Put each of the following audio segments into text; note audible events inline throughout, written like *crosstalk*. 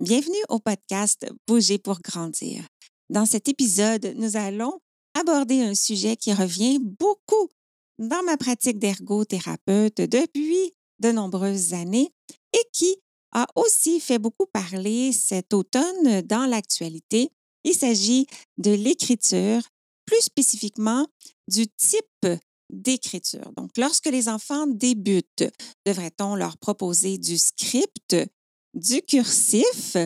Bienvenue au podcast Bouger pour grandir. Dans cet épisode, nous allons aborder un sujet qui revient beaucoup dans ma pratique d'ergothérapeute depuis de nombreuses années et qui a aussi fait beaucoup parler cet automne dans l'actualité. Il s'agit de l'écriture, plus spécifiquement du type d'écriture. Donc, lorsque les enfants débutent, devrait-on leur proposer du script, du cursif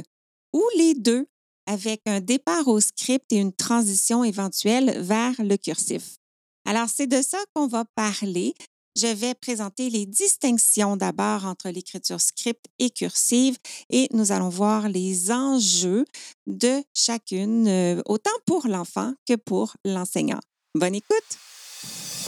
ou les deux, avec un départ au script et une transition éventuelle vers le cursif? Alors, c'est de ça qu'on va parler. Je vais présenter les distinctions d'abord entre l'écriture script et cursive et nous allons voir les enjeux de chacune, euh, autant pour l'enfant que pour l'enseignant. Bonne écoute!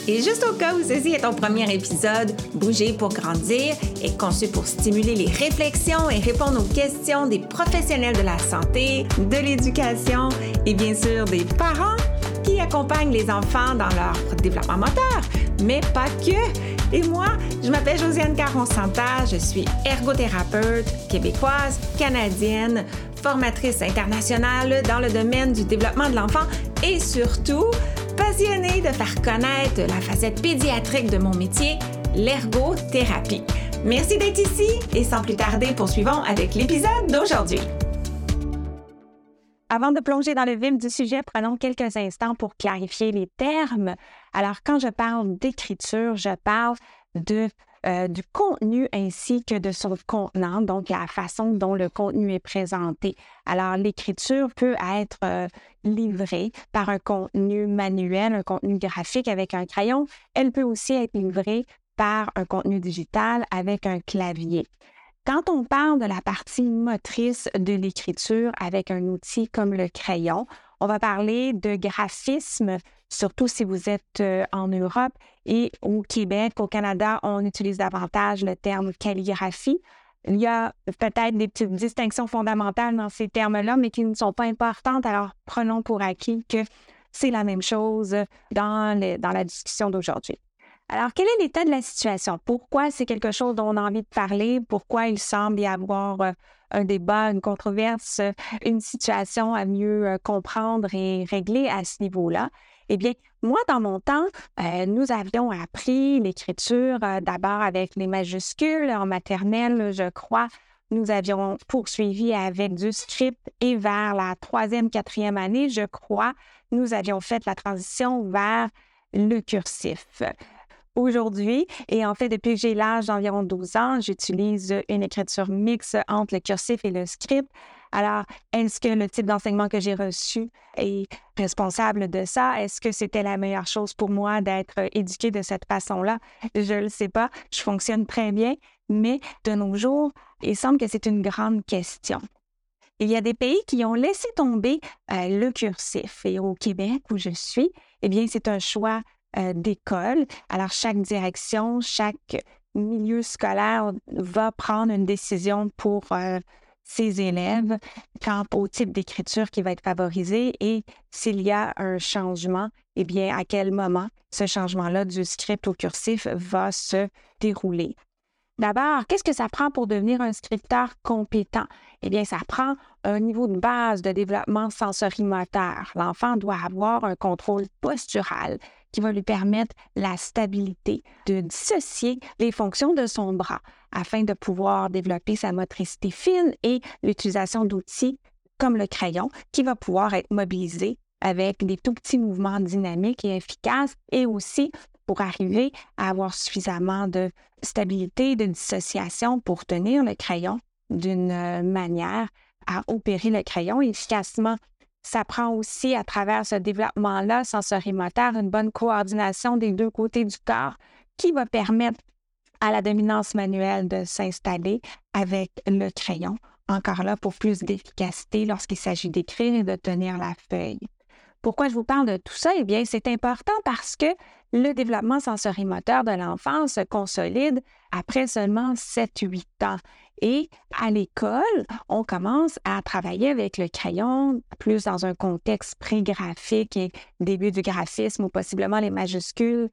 Et juste au cas où ceci est ton premier épisode, Bouger pour grandir est conçu pour stimuler les réflexions et répondre aux questions des professionnels de la santé, de l'éducation et bien sûr des parents qui accompagnent les enfants dans leur développement moteur, mais pas que. Et moi, je m'appelle Josiane Caron-Santa, je suis ergothérapeute québécoise, canadienne, formatrice internationale dans le domaine du développement de l'enfant et surtout passionnée de faire connaître la facette pédiatrique de mon métier, l'ergothérapie. Merci d'être ici et sans plus tarder, poursuivons avec l'épisode d'aujourd'hui. Avant de plonger dans le vif du sujet, prenons quelques instants pour clarifier les termes. Alors, quand je parle d'écriture, je parle euh, du contenu ainsi que de son contenant, donc la façon dont le contenu est présenté. Alors, l'écriture peut être euh, livrée par un contenu manuel, un contenu graphique avec un crayon. Elle peut aussi être livrée par un contenu digital avec un clavier. Quand on parle de la partie motrice de l'écriture avec un outil comme le crayon, on va parler de graphisme, surtout si vous êtes euh, en Europe et au Québec, au Canada, on utilise davantage le terme calligraphie. Il y a peut-être des petites distinctions fondamentales dans ces termes-là, mais qui ne sont pas importantes. Alors, prenons pour acquis que c'est la même chose dans, dans la discussion d'aujourd'hui. Alors, quel est l'état de la situation? Pourquoi c'est quelque chose dont on a envie de parler? Pourquoi il semble y avoir euh, un débat, une controverse, une situation à mieux euh, comprendre et régler à ce niveau-là? Eh bien, moi, dans mon temps, euh, nous avions appris l'écriture euh, d'abord avec les majuscules en maternelle, je crois. Nous avions poursuivi avec du script et vers la troisième, quatrième année, je crois, nous avions fait la transition vers le cursif. Aujourd'hui, et en fait, depuis que j'ai l'âge d'environ 12 ans, j'utilise une écriture mixte entre le cursif et le script. Alors, est-ce que le type d'enseignement que j'ai reçu est responsable de ça? Est-ce que c'était la meilleure chose pour moi d'être éduquée de cette façon-là? Je ne le sais pas. Je fonctionne très bien, mais de nos jours, il semble que c'est une grande question. Il y a des pays qui ont laissé tomber euh, le cursif. Et au Québec, où je suis, eh bien, c'est un choix euh, d'école. Alors, chaque direction, chaque milieu scolaire va prendre une décision pour euh, ses élèves quant au type d'écriture qui va être favorisé et s'il y a un changement, eh bien, à quel moment ce changement-là du script au cursif va se dérouler. D'abord, qu'est-ce que ça prend pour devenir un scripteur compétent? Eh bien, ça prend un niveau de base de développement sensorimoteur. L'enfant doit avoir un contrôle postural qui va lui permettre la stabilité, de dissocier les fonctions de son bras afin de pouvoir développer sa motricité fine et l'utilisation d'outils comme le crayon qui va pouvoir être mobilisé avec des tout petits mouvements dynamiques et efficaces et aussi pour arriver à avoir suffisamment de stabilité, de dissociation pour tenir le crayon d'une euh, manière à opérer le crayon efficacement. Ça prend aussi, à travers ce développement-là sensorimoteur, une bonne coordination des deux côtés du corps qui va permettre à la dominance manuelle de s'installer avec le crayon. Encore là, pour plus d'efficacité lorsqu'il s'agit d'écrire et de tenir la feuille. Pourquoi je vous parle de tout ça? Eh bien, c'est important parce que le développement sensorimoteur de l'enfant se consolide après seulement 7-8 ans. Et à l'école, on commence à travailler avec le crayon plus dans un contexte pré-graphique et début du graphisme ou possiblement les majuscules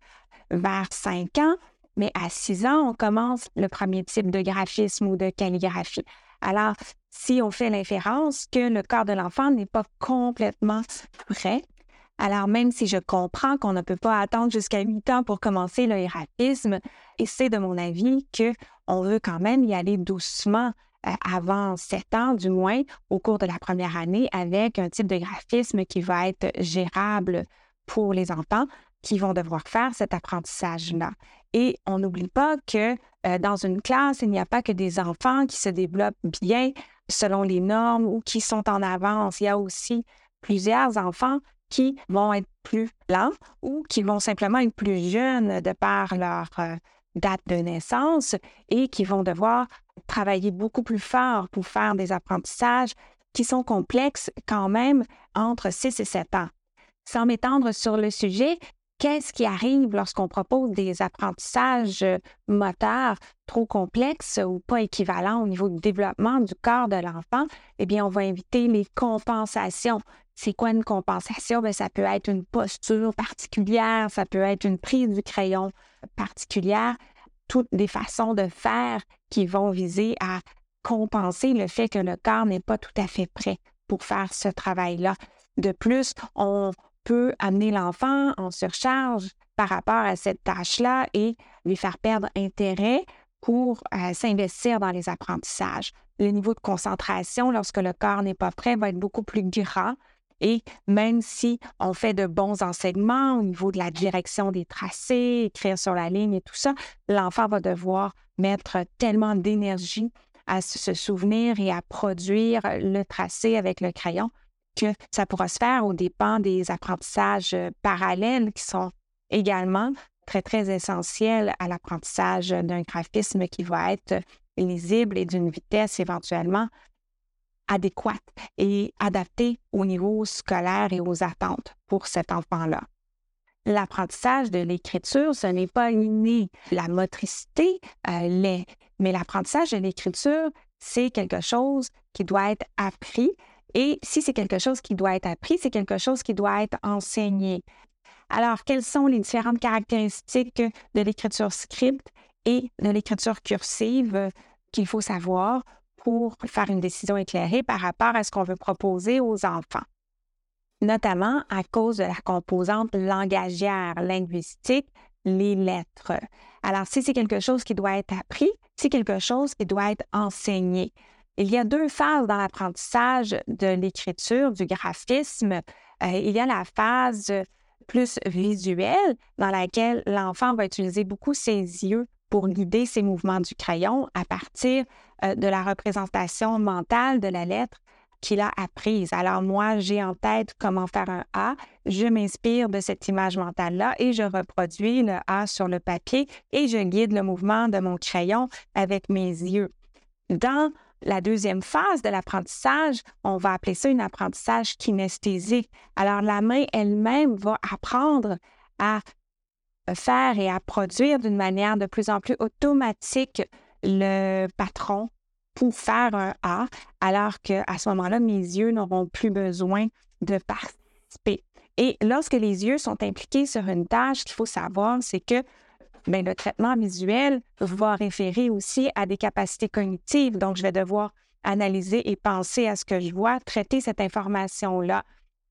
vers 5 ans. Mais à 6 ans, on commence le premier type de graphisme ou de calligraphie. Alors, si on fait l'inférence que le corps de l'enfant n'est pas complètement prêt, alors même si je comprends qu'on ne peut pas attendre jusqu'à 8 ans pour commencer le graphisme, et c'est de mon avis qu'on veut quand même y aller doucement euh, avant 7 ans du moins au cours de la première année avec un type de graphisme qui va être gérable pour les enfants qui vont devoir faire cet apprentissage-là. Et on n'oublie pas que euh, dans une classe, il n'y a pas que des enfants qui se développent bien selon les normes ou qui sont en avance. Il y a aussi plusieurs enfants qui vont être plus lents ou qui vont simplement être plus jeunes de par leur euh, date de naissance et qui vont devoir travailler beaucoup plus fort pour faire des apprentissages qui sont complexes quand même entre 6 et 7 ans. Sans m'étendre sur le sujet, qu'est-ce qui arrive lorsqu'on propose des apprentissages euh, moteurs trop complexes ou pas équivalents au niveau du développement du corps de l'enfant? Eh bien, on va inviter les compensations. C'est quoi une compensation? Bien, ça peut être une posture particulière, ça peut être une prise du crayon particulière, toutes des façons de faire qui vont viser à compenser le fait que le corps n'est pas tout à fait prêt pour faire ce travail-là. De plus, on peut amener l'enfant en surcharge par rapport à cette tâche-là et lui faire perdre intérêt pour euh, s'investir dans les apprentissages. Le niveau de concentration, lorsque le corps n'est pas prêt, va être beaucoup plus grand. Et même si on fait de bons enseignements au niveau de la direction des tracés, écrire sur la ligne et tout ça, l'enfant va devoir mettre tellement d'énergie à se souvenir et à produire le tracé avec le crayon que ça pourra se faire au dépens des apprentissages euh, parallèles qui sont également très, très essentiels à l'apprentissage d'un graphisme qui va être lisible et d'une vitesse éventuellement adéquate et adaptée au niveau scolaire et aux attentes pour cet enfant-là. L'apprentissage de l'écriture, ce n'est pas inné. La motricité euh, l'est, mais l'apprentissage de l'écriture, c'est quelque chose qui doit être appris et si c'est quelque chose qui doit être appris, c'est quelque chose qui doit être enseigné. Alors, quelles sont les différentes caractéristiques de l'écriture script et de l'écriture cursive qu'il faut savoir pour faire une décision éclairée par rapport à ce qu'on veut proposer aux enfants? Notamment à cause de la composante langagière, linguistique, les lettres. Alors, si c'est quelque chose qui doit être appris, c'est quelque chose qui doit être enseigné. Il y a deux phases dans l'apprentissage de l'écriture, du graphisme. Euh, il y a la phase plus visuelle dans laquelle l'enfant va utiliser beaucoup ses yeux pour guider ses mouvements du crayon à partir euh, de la représentation mentale de la lettre qu'il a apprise. Alors moi, j'ai en tête comment faire un A, je m'inspire de cette image mentale-là et je reproduis le A sur le papier et je guide le mouvement de mon crayon avec mes yeux. Dans la deuxième phase de l'apprentissage, on va appeler ça un apprentissage kinesthésique. Alors, la main elle-même va apprendre à faire et à produire d'une manière de plus en plus automatique le patron pour faire un A, alors qu'à ce moment-là, mes yeux n'auront plus besoin de participer. Et lorsque les yeux sont impliqués sur une tâche, ce qu'il faut savoir, c'est que mais le traitement visuel va référer aussi à des capacités cognitives. Donc, je vais devoir analyser et penser à ce que je vois, traiter cette information-là.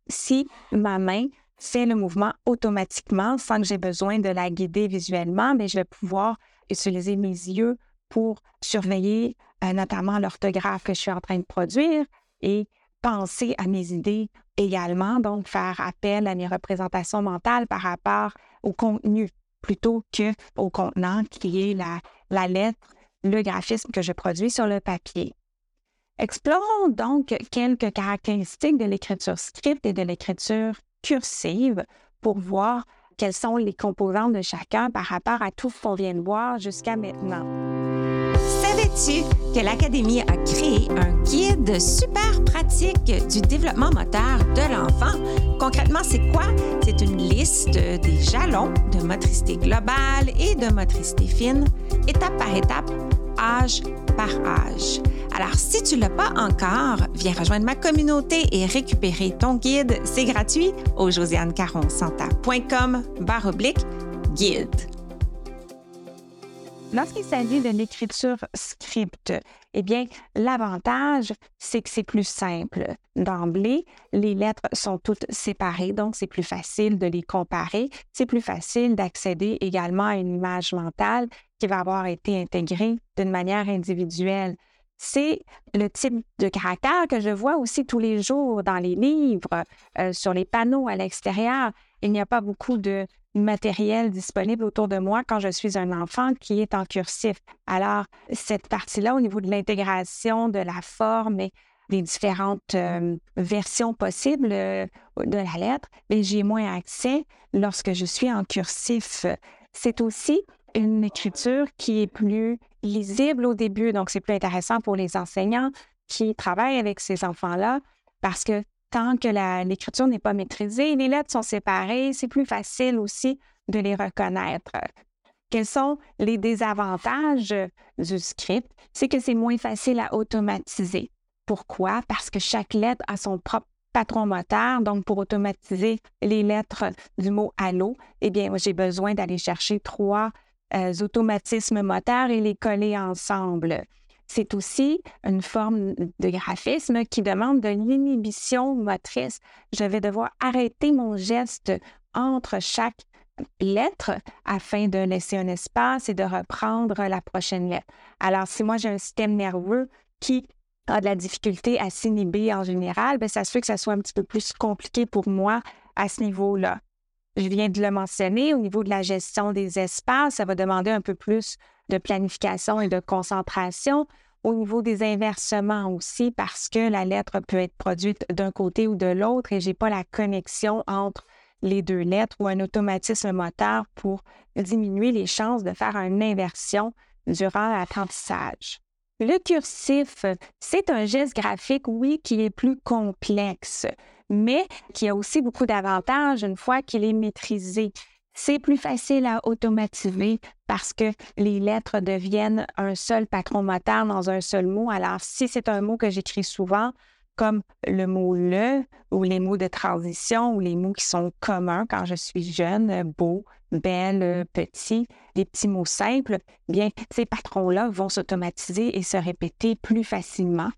Si ma main fait le mouvement automatiquement sans que j'ai besoin de la guider visuellement, mais je vais pouvoir utiliser mes yeux pour surveiller euh, notamment l'orthographe que je suis en train de produire et penser à mes idées également, donc faire appel à mes représentations mentales par rapport au contenu plutôt qu'au contenant qui est la, lettre, le graphisme que je produis sur le papier. Explorons donc quelques caractéristiques de l'écriture script et de l'écriture cursive pour voir quelles sont les composantes de chacun par rapport à tout ce qu'on vient de voir jusqu'à maintenant. Que l'Académie a créé un guide super pratique du développement moteur de l'enfant? Concrètement, c'est quoi? C'est une liste des jalons de motricité globale et de motricité fine, étape par étape, âge par âge. Alors, si tu ne l'as pas encore, viens rejoindre ma communauté et récupérer ton guide. C'est gratuit au josianecaronsanta.com barre oblique guide. Lorsqu'il s'agit de l'écriture script, eh bien, l'avantage, c'est que c'est plus simple. D'emblée, les lettres sont toutes séparées, donc c'est plus facile de les comparer. C'est plus facile d'accéder également à une image mentale qui va avoir été intégrée d'une manière individuelle c'est le type de caractère que je vois aussi tous les jours dans les livres, euh, sur les panneaux à l'extérieur. Il n'y a pas beaucoup de matériel disponible autour de moi quand je suis un enfant qui est en cursif. Alors, cette partie-là, au niveau de l'intégration de la forme et des différentes euh, versions possibles euh, de la lettre, ben, j'ai moins accès lorsque je suis en cursif. C'est aussi une écriture qui est plus lisible au début, donc c'est plus intéressant pour les enseignants qui travaillent avec ces enfants-là parce que tant que l'écriture n'est pas maîtrisée, les lettres sont séparées, c'est plus facile aussi de les reconnaître. Quels sont les désavantages du script? C'est que c'est moins facile à automatiser. Pourquoi? Parce que chaque lettre a son propre patron moteur. Donc, pour automatiser les lettres du mot allô, eh bien, j'ai besoin d'aller chercher trois euh, automatismes moteurs et les coller ensemble. C'est aussi une forme de graphisme qui demande de l'inhibition motrice. Je vais devoir arrêter mon geste entre chaque lettre afin de laisser un espace et de reprendre la prochaine lettre. Alors, si moi j'ai un système nerveux qui a de la difficulté à s'inhiber en général, bien, ça se fait que ça soit un petit peu plus compliqué pour moi à ce niveau-là. Je viens de le mentionner, au niveau de la gestion des espaces, ça va demander un peu plus de planification et de concentration. Au niveau des inversements aussi, parce que la lettre peut être produite d'un côté ou de l'autre et je n'ai pas la connexion entre les deux lettres ou un automatisme moteur pour diminuer les chances de faire une inversion durant l'apprentissage. Le cursif, c'est un geste graphique, oui, qui est plus complexe mais qui a aussi beaucoup d'avantages une fois qu'il est maîtrisé. C'est plus facile à automatiser parce que les lettres deviennent un seul patron moteur dans un seul mot. Alors, si c'est un mot que j'écris souvent, comme le mot le ou les mots de transition ou les mots qui sont communs quand je suis jeune, beau, belle, petit, les petits mots simples, bien, ces patrons-là vont s'automatiser et se répéter plus facilement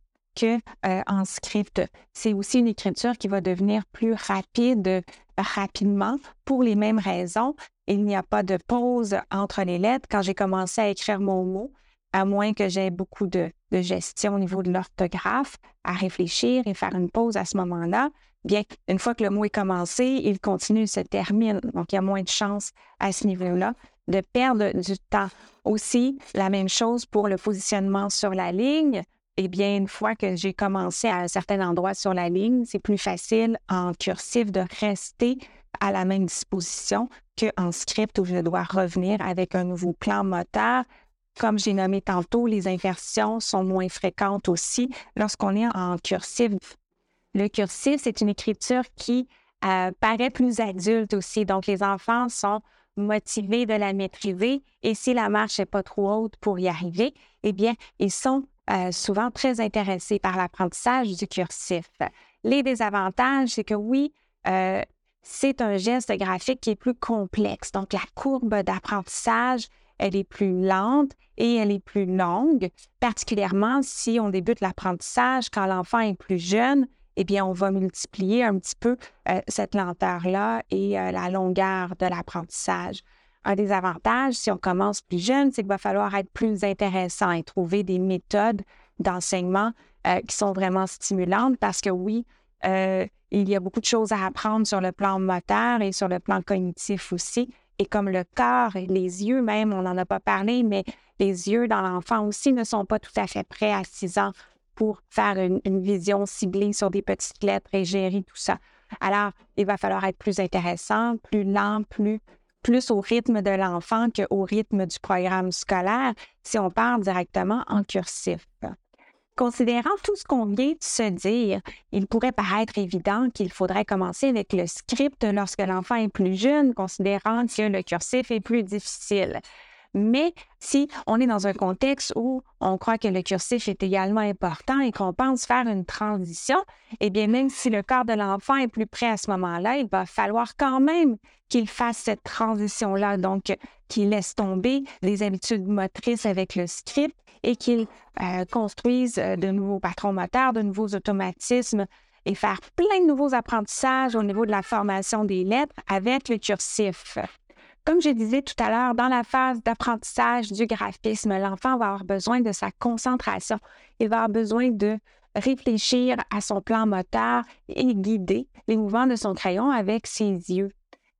euh, en script. C'est aussi une écriture qui va devenir plus rapide rapidement pour les mêmes raisons. Il n'y a pas de pause entre les lettres. Quand j'ai commencé à écrire mon mot, à moins que j'ai beaucoup de, gestion au niveau de l'orthographe, à réfléchir et faire une pause à ce moment-là, bien, une fois que le mot est commencé, il continue, il se termine. Donc, il y a moins de chances à ce niveau-là de perdre du temps. Aussi, la même chose pour le positionnement sur la ligne eh bien, une fois que j'ai commencé à un certain endroit sur la ligne, c'est plus facile en cursif de rester à la même disposition qu'en script où je dois revenir avec un nouveau plan moteur. Comme j'ai nommé tantôt, les inversions sont moins fréquentes aussi lorsqu'on est en cursif. Le cursif, c'est une écriture qui euh, paraît plus adulte aussi. Donc, les enfants sont motivés de la maîtriser et si la marche n'est pas trop haute pour y arriver, eh bien, ils sont euh, souvent très intéressés par l'apprentissage du cursif. Les désavantages, c'est que oui, euh, c'est un geste graphique qui est plus complexe. Donc, la courbe d'apprentissage, elle est plus lente et elle est plus longue, particulièrement si on débute l'apprentissage quand l'enfant est plus jeune. Eh bien, on va multiplier un petit peu euh, cette lenteur-là et la longueur de l'apprentissage. Un des avantages, si on commence plus jeune, c'est qu'il va falloir être plus intéressant et trouver des méthodes d'enseignement euh, qui sont vraiment stimulantes parce que oui, euh, il y a beaucoup de choses à apprendre sur le plan moteur et sur le plan cognitif aussi. Et comme le corps et les yeux même, on n'en a pas parlé, mais les yeux dans l'enfant aussi ne sont pas tout à fait prêts à 6 ans pour faire une, une vision ciblée sur des petites lettres et gérer tout ça. Alors, il va falloir être plus intéressant, plus lent, plus plus au rythme de l'enfant qu'au rythme du programme scolaire si on part directement en cursif. Considérant tout ce qu'on vient de se dire, il pourrait paraître évident qu'il faudrait commencer avec le script lorsque l'enfant est plus jeune, considérant que le cursif est plus difficile. Mais si on est dans un contexte où on croit que le cursif est également important et qu'on pense faire une transition, eh bien, même si le corps de l'enfant est plus prêt à ce moment-là, il va falloir quand même qu'il fasse cette transition-là, donc qu'il laisse tomber les habitudes motrices avec le script et qu'il euh, construise euh, de nouveaux patrons moteurs, de nouveaux automatismes et faire plein de nouveaux apprentissages au niveau de la formation des lettres avec le cursif. Comme je disais tout à l'heure, dans la phase d'apprentissage du graphisme, l'enfant va avoir besoin de sa concentration. Il va avoir besoin de réfléchir à son plan moteur et guider les mouvements de son crayon avec ses yeux.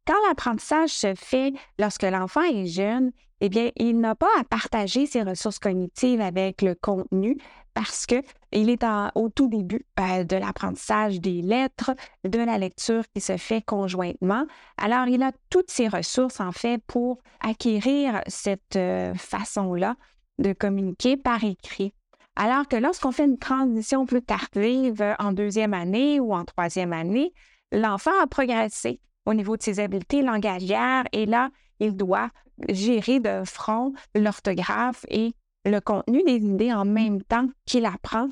Quand l'apprentissage se fait lorsque l'enfant est jeune, eh bien, il n'a pas à partager ses ressources cognitives avec le contenu parce qu'il est au tout début euh, de l'apprentissage des lettres, de la lecture qui se fait conjointement. Alors, il a toutes ses ressources, en fait, pour acquérir cette euh, façon-là de communiquer par écrit. Alors que lorsqu'on fait une transition plus tardive en deuxième année ou en troisième année, l'enfant a progressé au niveau de ses habiletés langagières et là, il doit gérer de front l'orthographe et le contenu des idées en même temps qu'il apprend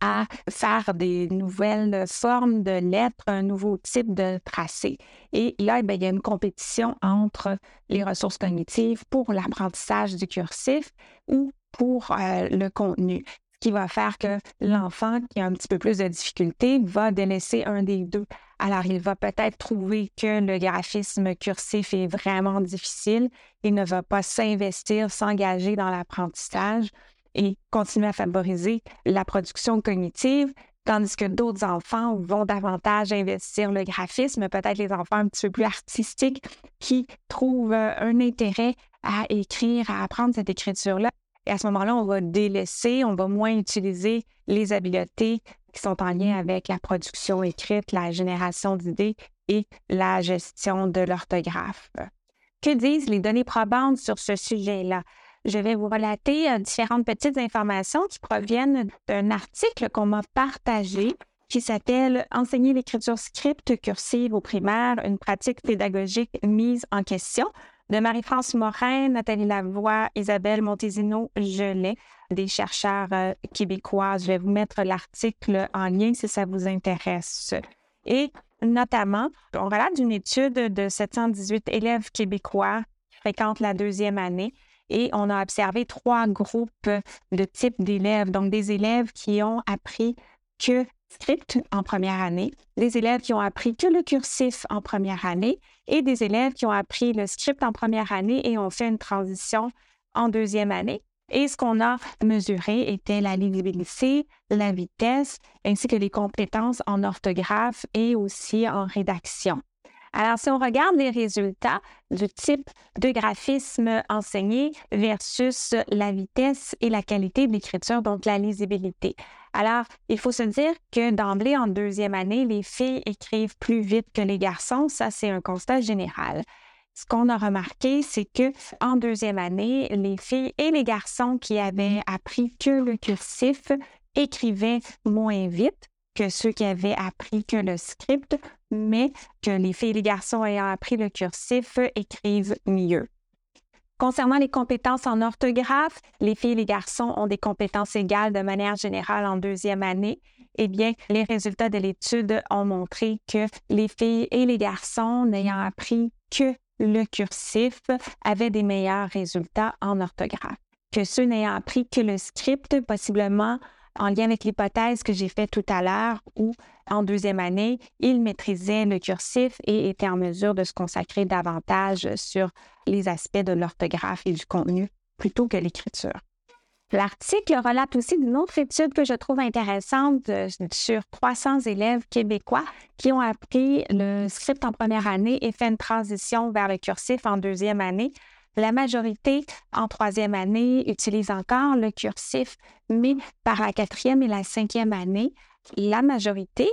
à faire des nouvelles formes de lettres, un nouveau type de tracé. Et là, eh il y a une compétition entre les ressources cognitives pour l'apprentissage du cursif ou pour euh, le contenu, qui va faire que l'enfant qui a un petit peu plus de difficultés va délaisser un des deux. Alors, il va peut-être trouver que le graphisme cursif est vraiment difficile. Il ne va pas s'investir, s'engager dans l'apprentissage et continuer à favoriser la production cognitive, tandis que d'autres enfants vont davantage investir le graphisme, peut-être les enfants un petit peu plus artistiques qui trouvent euh, un intérêt à écrire, à apprendre cette écriture-là. Et à ce moment-là, on va délaisser, on va moins utiliser les habiletés qui sont en lien avec la production écrite, la génération d'idées et la gestion de l'orthographe. Que disent les données probantes sur ce sujet-là? Je vais vous relater euh, différentes petites informations qui proviennent d'un article qu'on m'a partagé qui s'appelle Enseigner l'écriture script cursive au primaire, une pratique pédagogique mise en question de Marie-France Morin, Nathalie Lavoie, Isabelle Montesino Gelet, des chercheurs euh, québécois. Je vais vous mettre l'article en lien si ça vous intéresse. Et notamment, on relate d'une étude de 718 élèves québécois qui fréquentent la deuxième année et on a observé trois groupes de types d'élèves, donc des élèves qui ont appris que script en première année, des élèves qui ont appris que le cursif en première année et des élèves qui ont appris le script en première année et ont fait une transition en deuxième année. Et ce qu'on a mesuré était la lisibilité, la vitesse, ainsi que les compétences en orthographe et aussi en rédaction. Alors, si on regarde les résultats du type de graphisme enseigné versus la vitesse et la qualité de l'écriture, donc la lisibilité. Alors, il faut se dire que d'emblée, en deuxième année, les filles écrivent plus vite que les garçons. Ça, c'est un constat général. Ce qu'on a remarqué, c'est que en deuxième année, les filles et les garçons qui avaient appris que le cursif écrivaient moins vite que ceux qui avaient appris que le script, mais que les filles et les garçons ayant appris le cursif écrivent mieux. Concernant les compétences en orthographe, les filles et les garçons ont des compétences égales de manière générale en deuxième année. Eh bien, les résultats de l'étude ont montré que les filles et les garçons n'ayant appris que le cursif avaient des meilleurs résultats en orthographe que ceux n'ayant appris que le script, possiblement en lien avec l'hypothèse que j'ai faite tout à l'heure où, en deuxième année, il maîtrisait le cursif et était en mesure de se consacrer davantage sur les aspects de l'orthographe et du contenu plutôt que l'écriture. L'article relate aussi d'une autre étude que je trouve intéressante euh, sur 300 élèves québécois qui ont appris le script en première année et fait une transition vers le cursif en deuxième année la majorité en troisième année utilise encore le cursif, mais par la quatrième et la cinquième année, la majorité,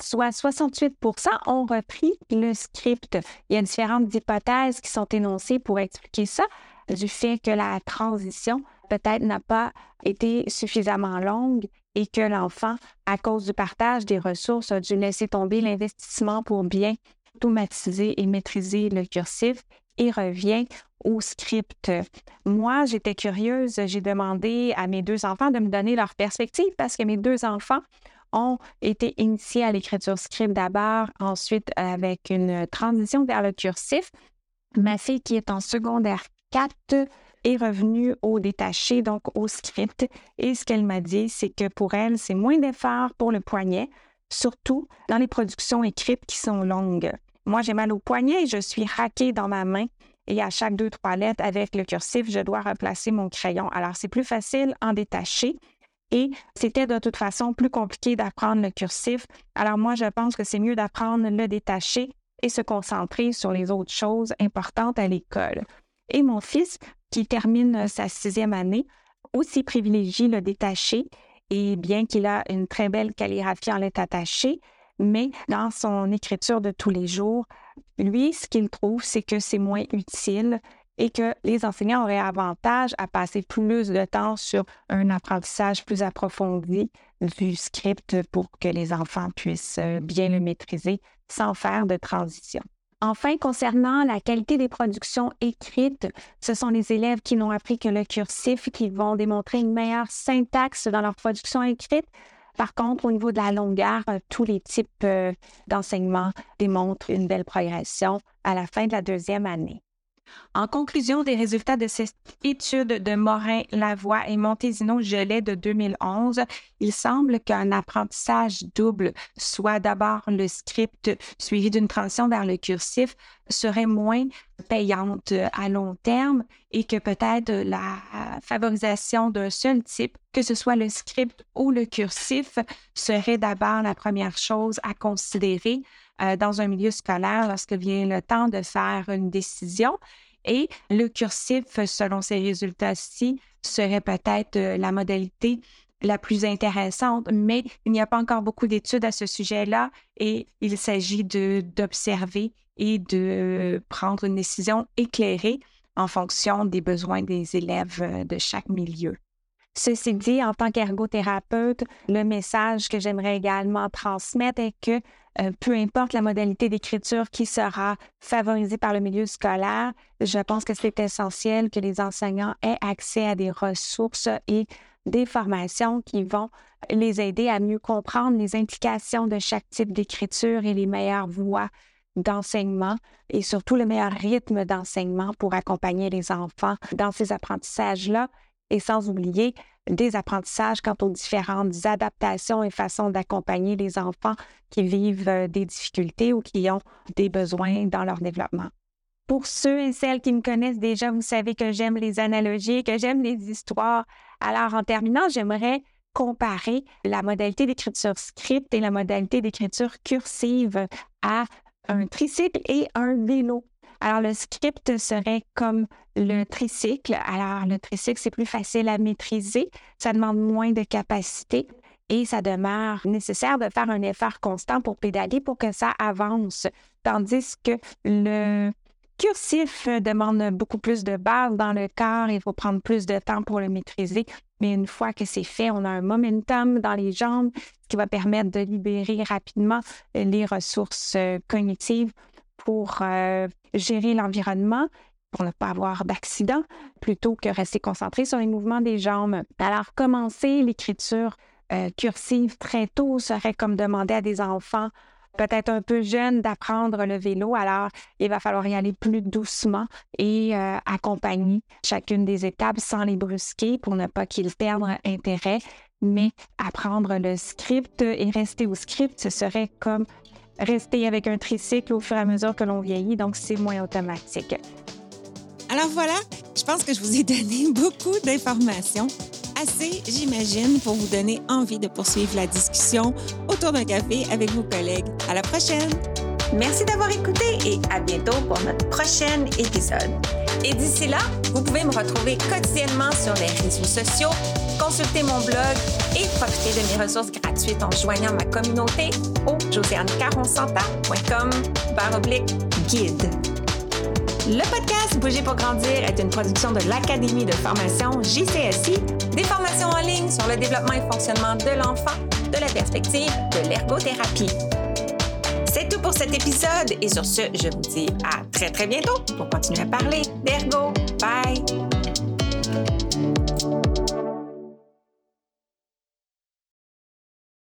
soit 68% ont repris le script. Il y a différentes hypothèses qui sont énoncées pour expliquer ça, du fait que la transition peut-être n'a pas été suffisamment longue et que l'enfant, à cause du partage des ressources, a dû laisser tomber l'investissement pour bien automatiser et maîtriser le cursif et revient au script. Moi, j'étais curieuse, j'ai demandé à mes deux enfants de me donner leur perspective parce que mes deux enfants ont été initiés à l'écriture script d'abord, ensuite avec une transition vers le cursif. Ma fille qui est en secondaire 4 est revenue au détaché, donc au script. Et ce qu'elle m'a dit, c'est que pour elle, c'est moins d'efforts pour le poignet, surtout dans les productions écrites qui sont longues. Moi, j'ai mal au poignet et je suis raquée dans ma main. Et à chaque deux, trois lettres avec le cursif, je dois replacer mon crayon. Alors, c'est plus facile en détaché. Et c'était de toute façon plus compliqué d'apprendre le cursif. Alors, moi, je pense que c'est mieux d'apprendre le détaché et se concentrer sur les autres choses importantes à l'école. Et mon fils, qui termine sa sixième année, aussi privilégie le détaché. Et bien qu'il a une très belle calligraphie en lettres attachées, mais dans son écriture de tous les jours, lui, ce qu'il trouve, c'est que c'est moins utile et que les enseignants auraient avantage à passer plus de temps sur un apprentissage plus approfondi du script pour que les enfants puissent euh, bien le maîtriser sans faire de transition. Enfin, concernant la qualité des productions écrites, ce sont les élèves qui n'ont appris que le cursif qui vont démontrer une meilleure syntaxe dans leur production écrite. Par contre, au niveau de la longueur, euh, tous les types euh, d'enseignement démontrent une belle progression à la fin de la deuxième année. En conclusion des résultats de cette étude de Morin, Lavoie et Montésino-Gelais de 2011, il semble qu'un apprentissage double, soit d'abord le script suivi d'une transition vers le cursif, serait moins payante à long terme et que peut-être la favorisation d'un seul type, que ce soit le script ou le cursif, serait d'abord la première chose à considérer euh, dans un milieu scolaire lorsque vient le temps de faire une décision. Et le cursif, selon ces résultats-ci, serait peut-être euh, la modalité la plus intéressante, mais il n'y a pas encore beaucoup d'études à ce sujet-là et il s'agit d'observer et de prendre une décision éclairée en fonction des besoins des élèves euh, de chaque milieu. Ceci dit, en tant qu'ergothérapeute, le message que j'aimerais également transmettre est que euh, peu importe la modalité d'écriture qui sera favorisée par le milieu scolaire, je pense que c'est essentiel que les enseignants aient accès à des ressources et des formations qui vont les aider à mieux comprendre les implications de chaque type d'écriture et les meilleures voies d'enseignement et surtout le meilleur rythme d'enseignement pour accompagner les enfants dans ces apprentissages-là. Et sans oublier des apprentissages quant aux différentes adaptations et façons d'accompagner les enfants qui vivent euh, des difficultés ou qui ont des besoins dans leur développement. Pour ceux et celles qui me connaissent déjà, vous savez que j'aime les analogies, que j'aime les histoires. Alors, en terminant, j'aimerais comparer la modalité d'écriture script et la modalité d'écriture cursive à un tricycle et un vélo. Alors, le script serait comme le tricycle. Alors, le tricycle, c'est plus facile à maîtriser. Ça demande moins de capacité et ça demeure nécessaire de faire un effort constant pour pédaler pour que ça avance. Tandis que le cursif demande beaucoup plus de base dans le corps. Il faut prendre plus de temps pour le maîtriser. Mais une fois que c'est fait, on a un momentum dans les jambes, ce qui va permettre de libérer rapidement les ressources cognitives pour euh, gérer l'environnement, pour ne pas avoir d'accident, plutôt que rester concentré sur les mouvements des jambes. Alors, commencer l'écriture euh, cursive très tôt serait comme demander à des enfants peut-être un peu jeunes d'apprendre le vélo. Alors, il va falloir y aller plus doucement et euh, accompagner chacune des étapes sans les brusquer pour ne pas qu'ils perdent intérêt. Mais apprendre le script et rester au script, ce serait comme rester avec un tricycle au fur et à mesure que l'on vieillit, donc c'est moins automatique. Alors voilà, je pense que je vous ai donné *laughs* beaucoup d'informations. Assez, j'imagine, pour vous donner envie de poursuivre la discussion autour d'un café avec vos collègues. À la prochaine! Merci d'avoir écouté et à bientôt pour notre prochain épisode. Et d'ici là, vous pouvez me retrouver quotidiennement sur les réseaux sociaux, consulter mon blog et profiter de mes ressources gratuites en joignant ma communauté au josianecaronsanta.com guide. Le podcast Bouger pour grandir est une production de l'Académie de formation JCSI, des formations en ligne sur le développement et fonctionnement de l'enfant, de la perspective de l'ergothérapie. Pour cet épisode et sur ce, je vous dis à très très bientôt pour continuer à parler d'ergo. Bye!